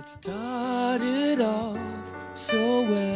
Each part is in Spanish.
It started off so well.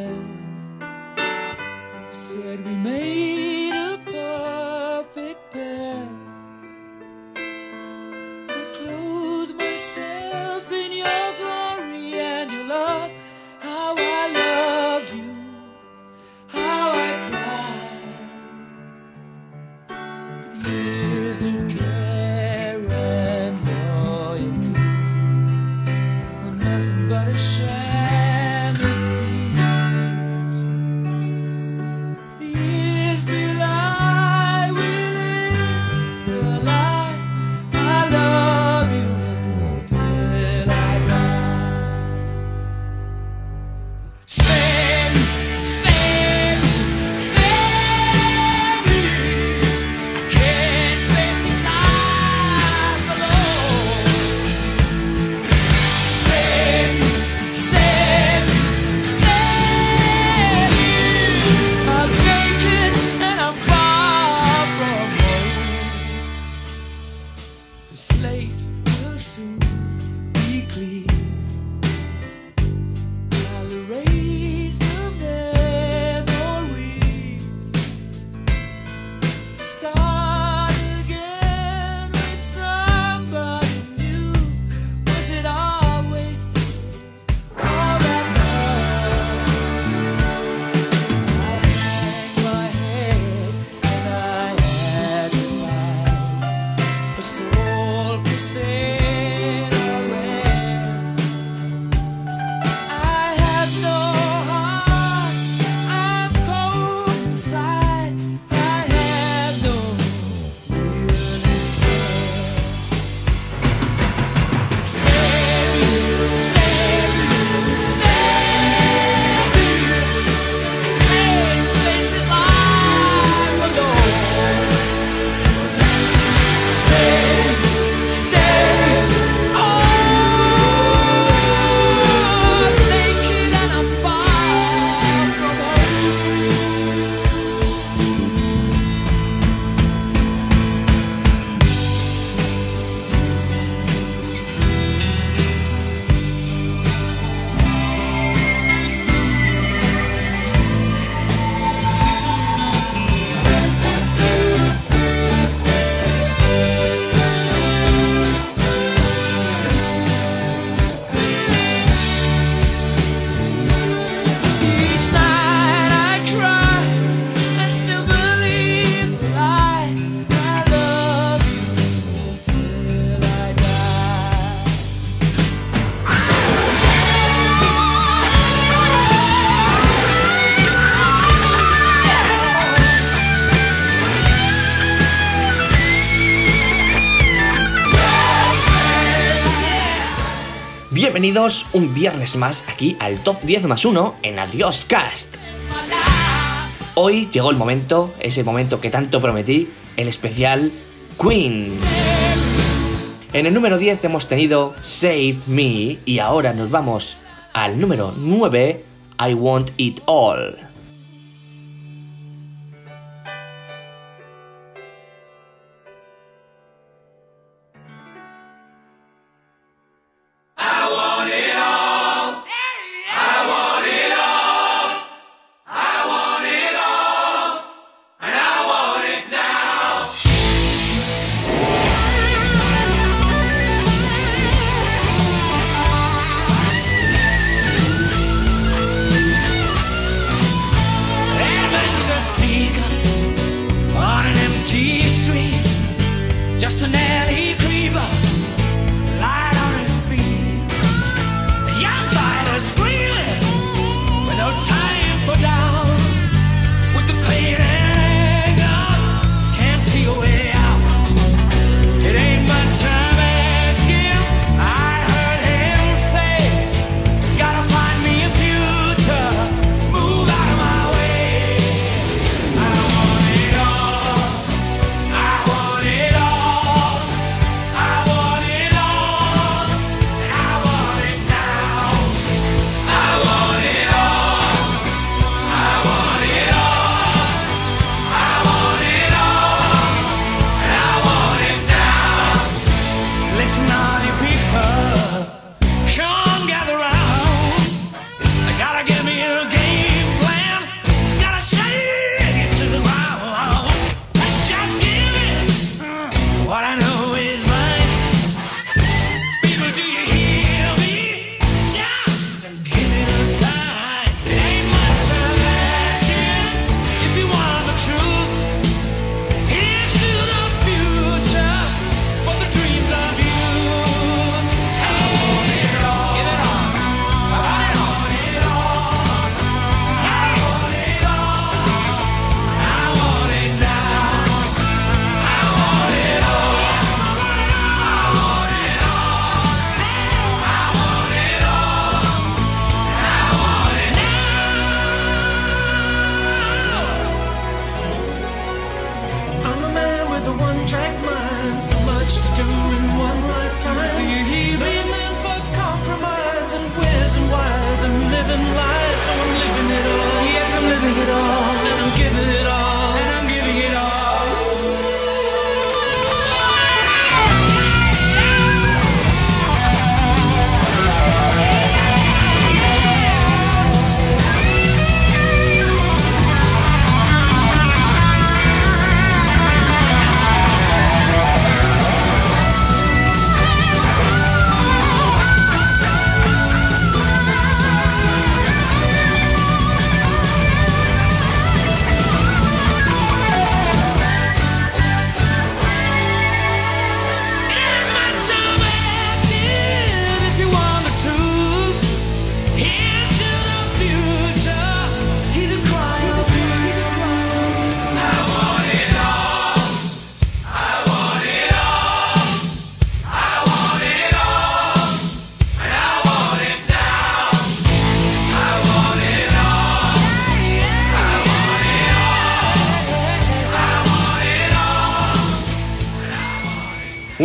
bienvenidos un viernes más aquí al Top 10 más 1 en Adiós Cast. Hoy llegó el momento, ese momento que tanto prometí, el especial Queen. En el número 10 hemos tenido Save Me y ahora nos vamos al número 9, I Want It All.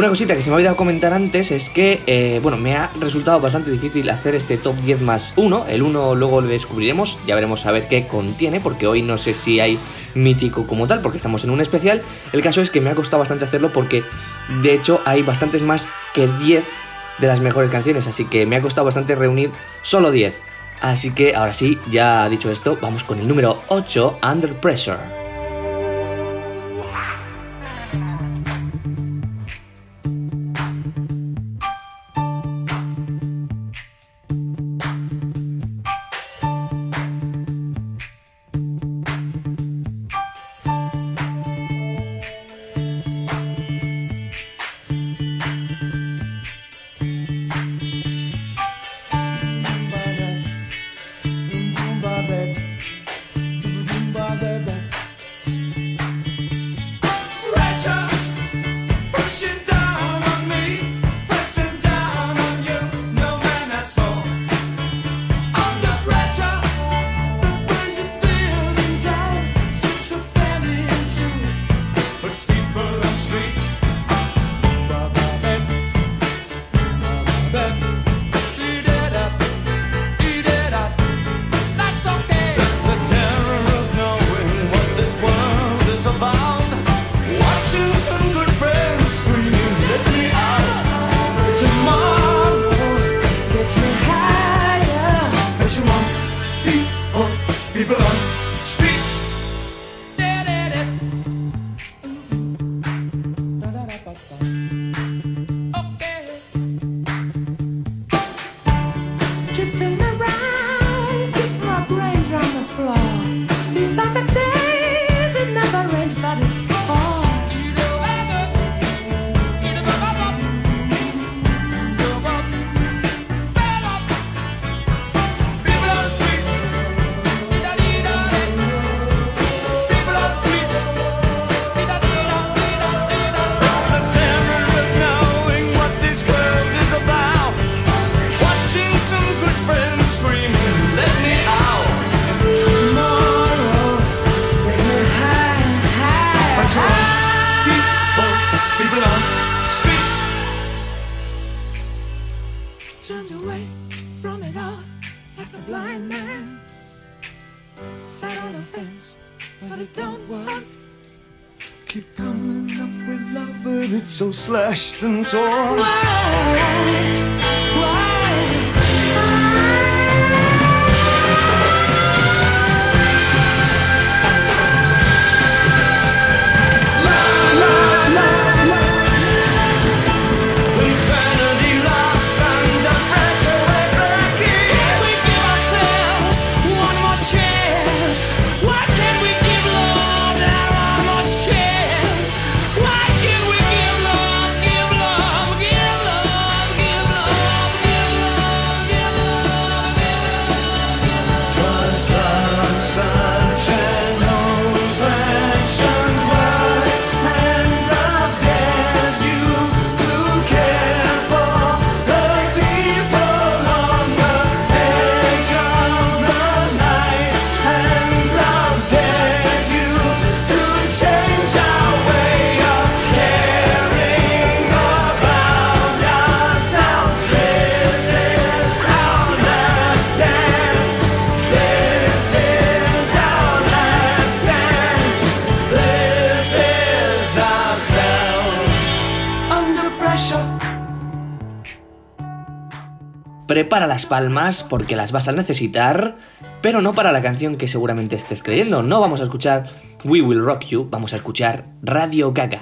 Cosita que se me ha olvidado comentar antes es que, eh, bueno, me ha resultado bastante difícil hacer este top 10 más 1. El 1 luego lo descubriremos, ya veremos a ver qué contiene, porque hoy no sé si hay mítico como tal, porque estamos en un especial. El caso es que me ha costado bastante hacerlo porque, de hecho, hay bastantes más que 10 de las mejores canciones, así que me ha costado bastante reunir solo 10. Así que ahora sí, ya dicho esto, vamos con el número 8, Under Pressure. ashlands or palmas porque las vas a necesitar, pero no para la canción que seguramente estés creyendo. No vamos a escuchar We Will Rock You, vamos a escuchar Radio Gaga.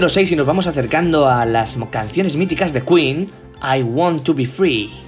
Número 6 y nos vamos acercando a las canciones míticas de Queen, I Want to Be Free.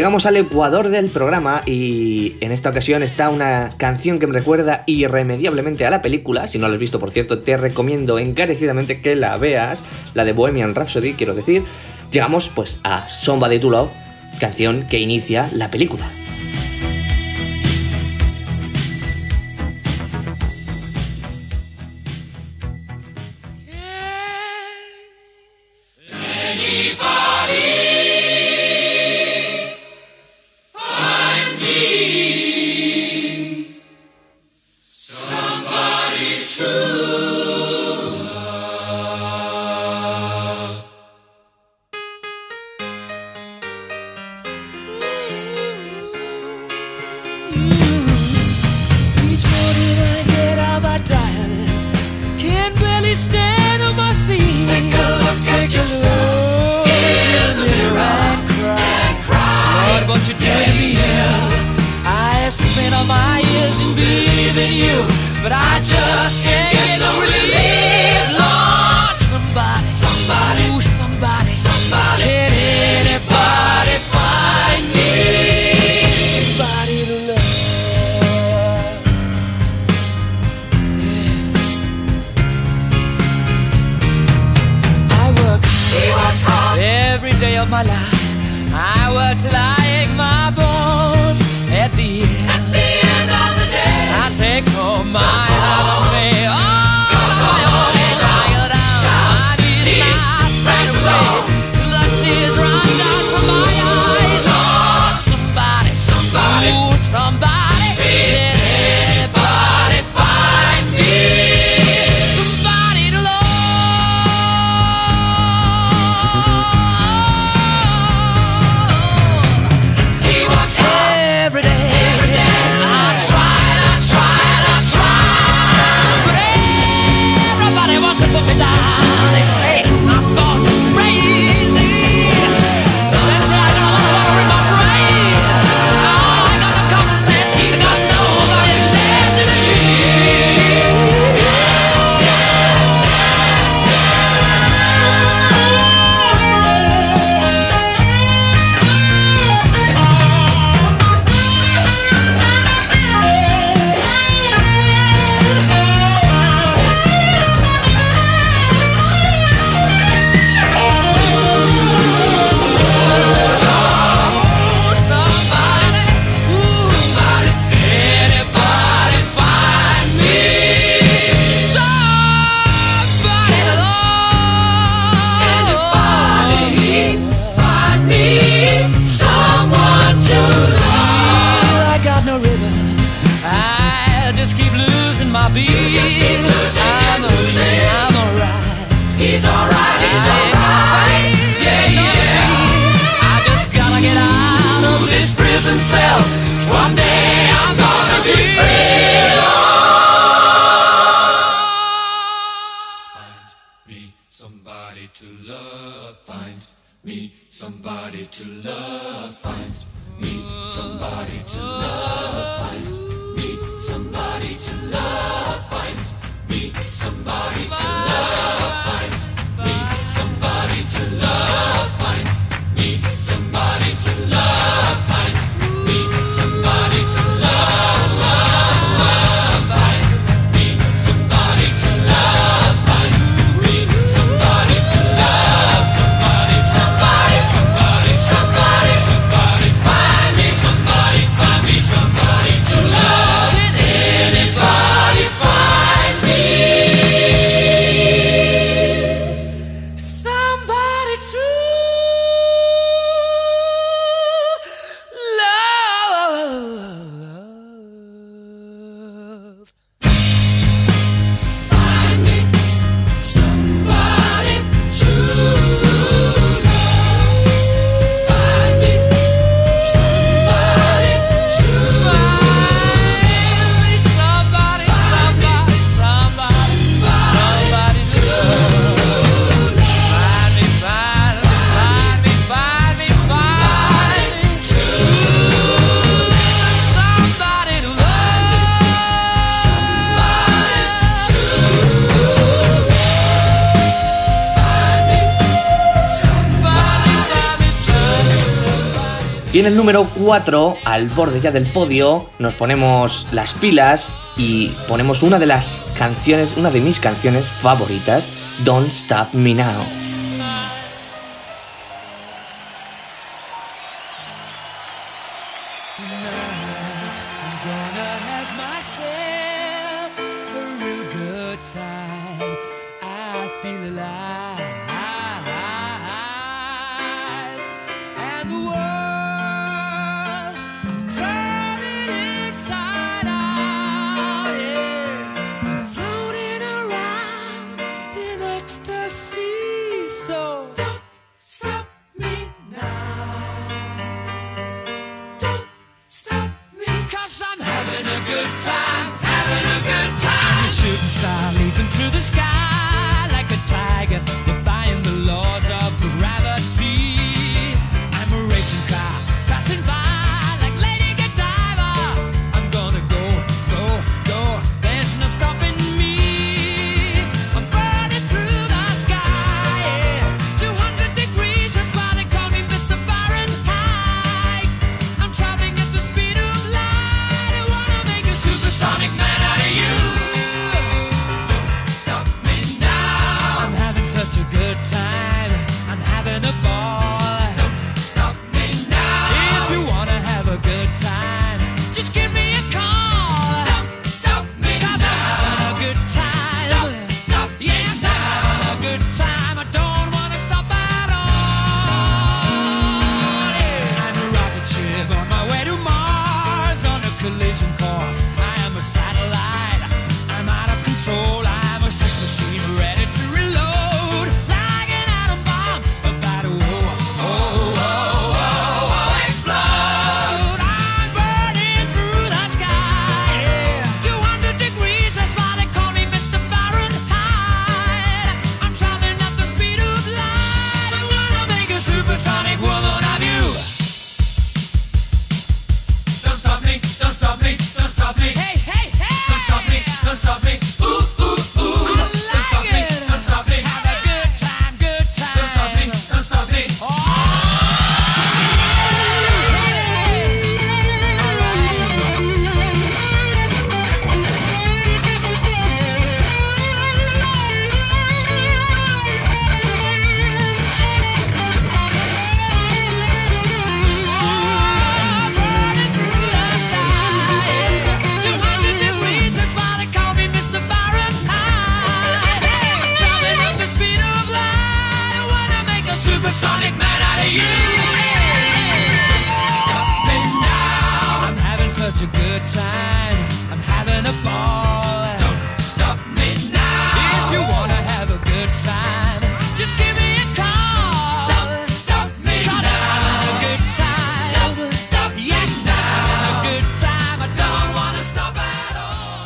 Llegamos al ecuador del programa y en esta ocasión está una canción que me recuerda irremediablemente a la película. Si no la has visto, por cierto, te recomiendo encarecidamente que la veas, la de Bohemian Rhapsody, quiero decir. Llegamos pues a Somebody to Love, canción que inicia la película. In the mirror and cry. What? I have spent all my years in believing you, but I just can't get fairy work till I ache my bones. At the end, At the end of the day, I take home my heart. En el número 4, al borde ya del podio, nos ponemos las pilas y ponemos una de las canciones, una de mis canciones favoritas, Don't Stop Me Now.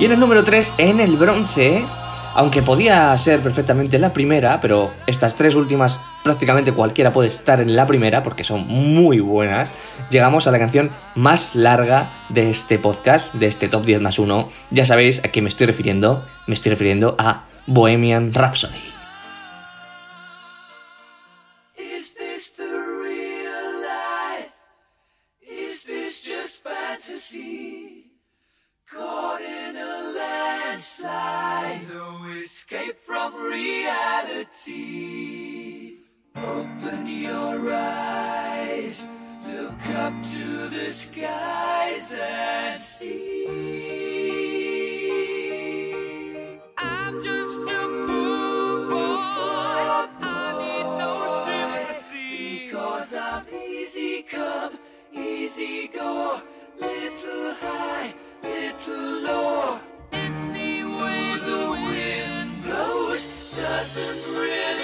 En el número 3, en el bronce, aunque podía ser perfectamente la primera, pero estas tres últimas prácticamente cualquiera puede estar en la primera porque son muy buenas, llegamos a la canción más larga de este podcast, de este top 10 más 1. Ya sabéis a qué me estoy refiriendo, me estoy refiriendo a Bohemian Rhapsody. escape from reality. Open your eyes, look up to the skies and see. I'm just a boy. I need no sympathy. Because I'm easy come, easy go, little high, little low. embrace.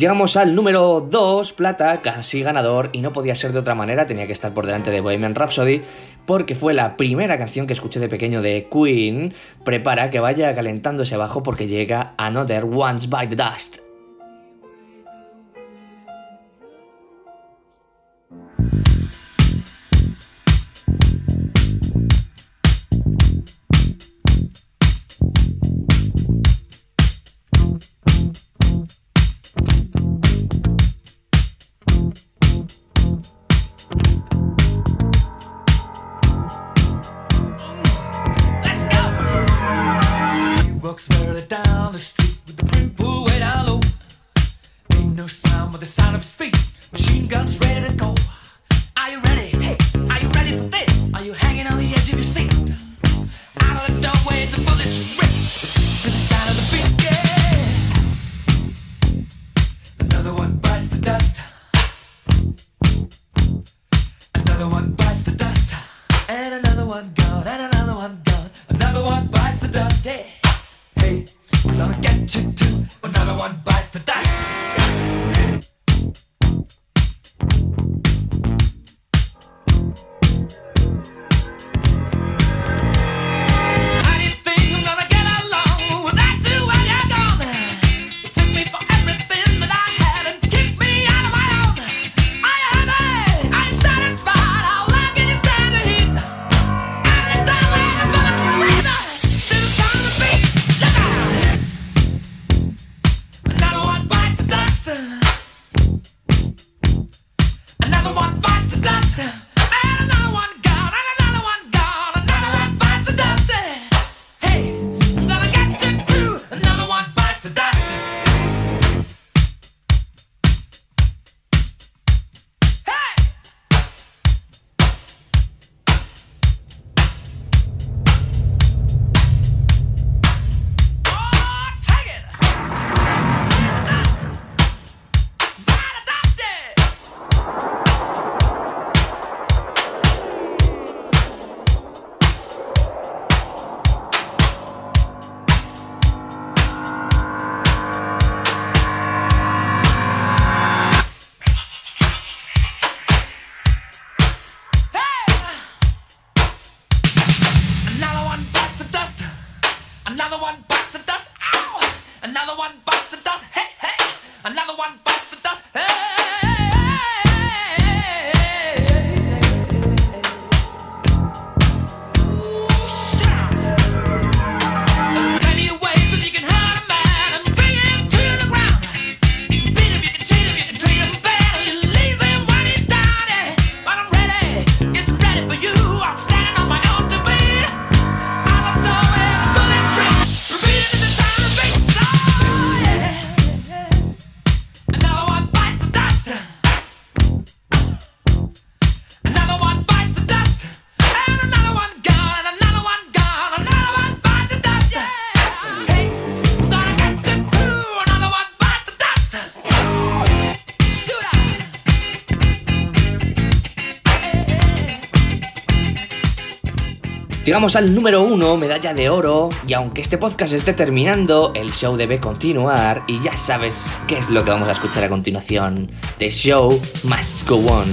Llegamos al número 2, plata, casi ganador, y no podía ser de otra manera, tenía que estar por delante de Bohemian Rhapsody, porque fue la primera canción que escuché de pequeño de Queen. Prepara que vaya calentándose abajo porque llega Another Once by the Dust. one bites the Another one busts the dust. Ow! Another one busts the dust. Hey, hey! Another one busts the dust. Hey! Llegamos al número 1, medalla de oro, y aunque este podcast esté terminando, el show debe continuar y ya sabes qué es lo que vamos a escuchar a continuación. The show must go on.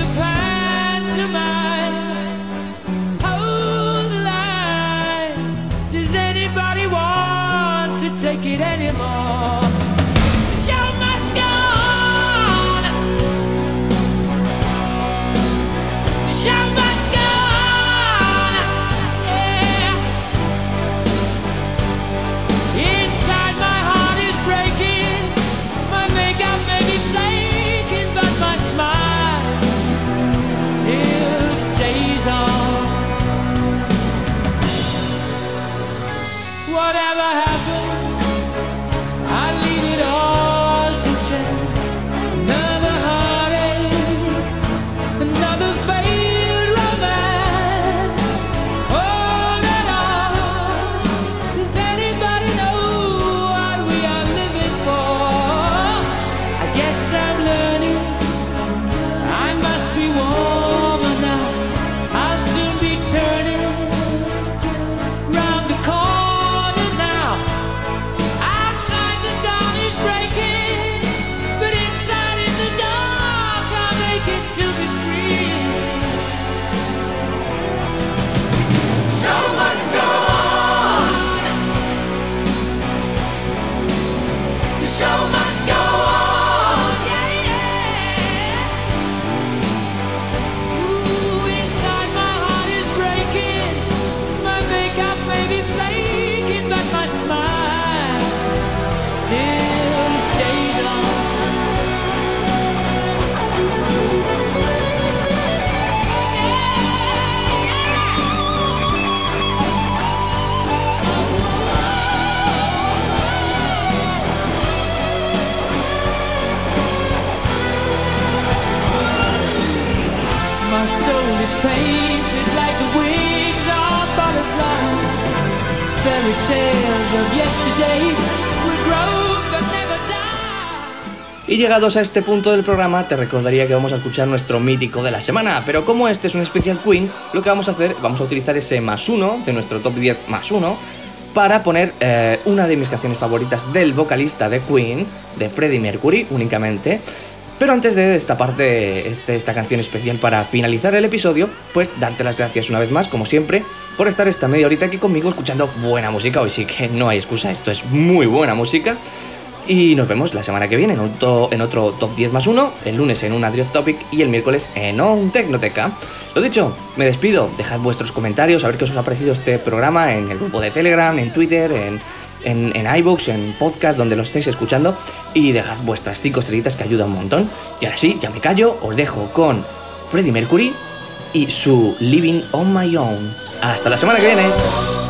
need Y llegados a este punto del programa, te recordaría que vamos a escuchar nuestro mítico de la semana. Pero como este es un especial Queen, lo que vamos a hacer, vamos a utilizar ese más uno de nuestro top 10 más uno para poner eh, una de mis canciones favoritas del vocalista de Queen, de Freddie Mercury únicamente. Pero antes de esta parte, este- esta canción especial para finalizar el episodio, pues darte las gracias una vez más, como siempre, por estar esta media horita aquí conmigo escuchando buena música. Hoy sí que no hay excusa, esto es muy buena música. Y nos vemos la semana que viene en, to- en otro Top 10 más 1, el lunes en un Adrift Topic y el miércoles en un Tecnoteca. Lo dicho, me despido, dejad vuestros comentarios, a ver qué os ha parecido este programa en el grupo de Telegram, en Twitter, en, en, en en podcast, donde lo estéis escuchando, y dejad vuestras 5 estrellitas que ayuda un montón. Y ahora sí, ya me callo, os dejo con Freddie Mercury y su Living on My Own. Hasta la semana que viene.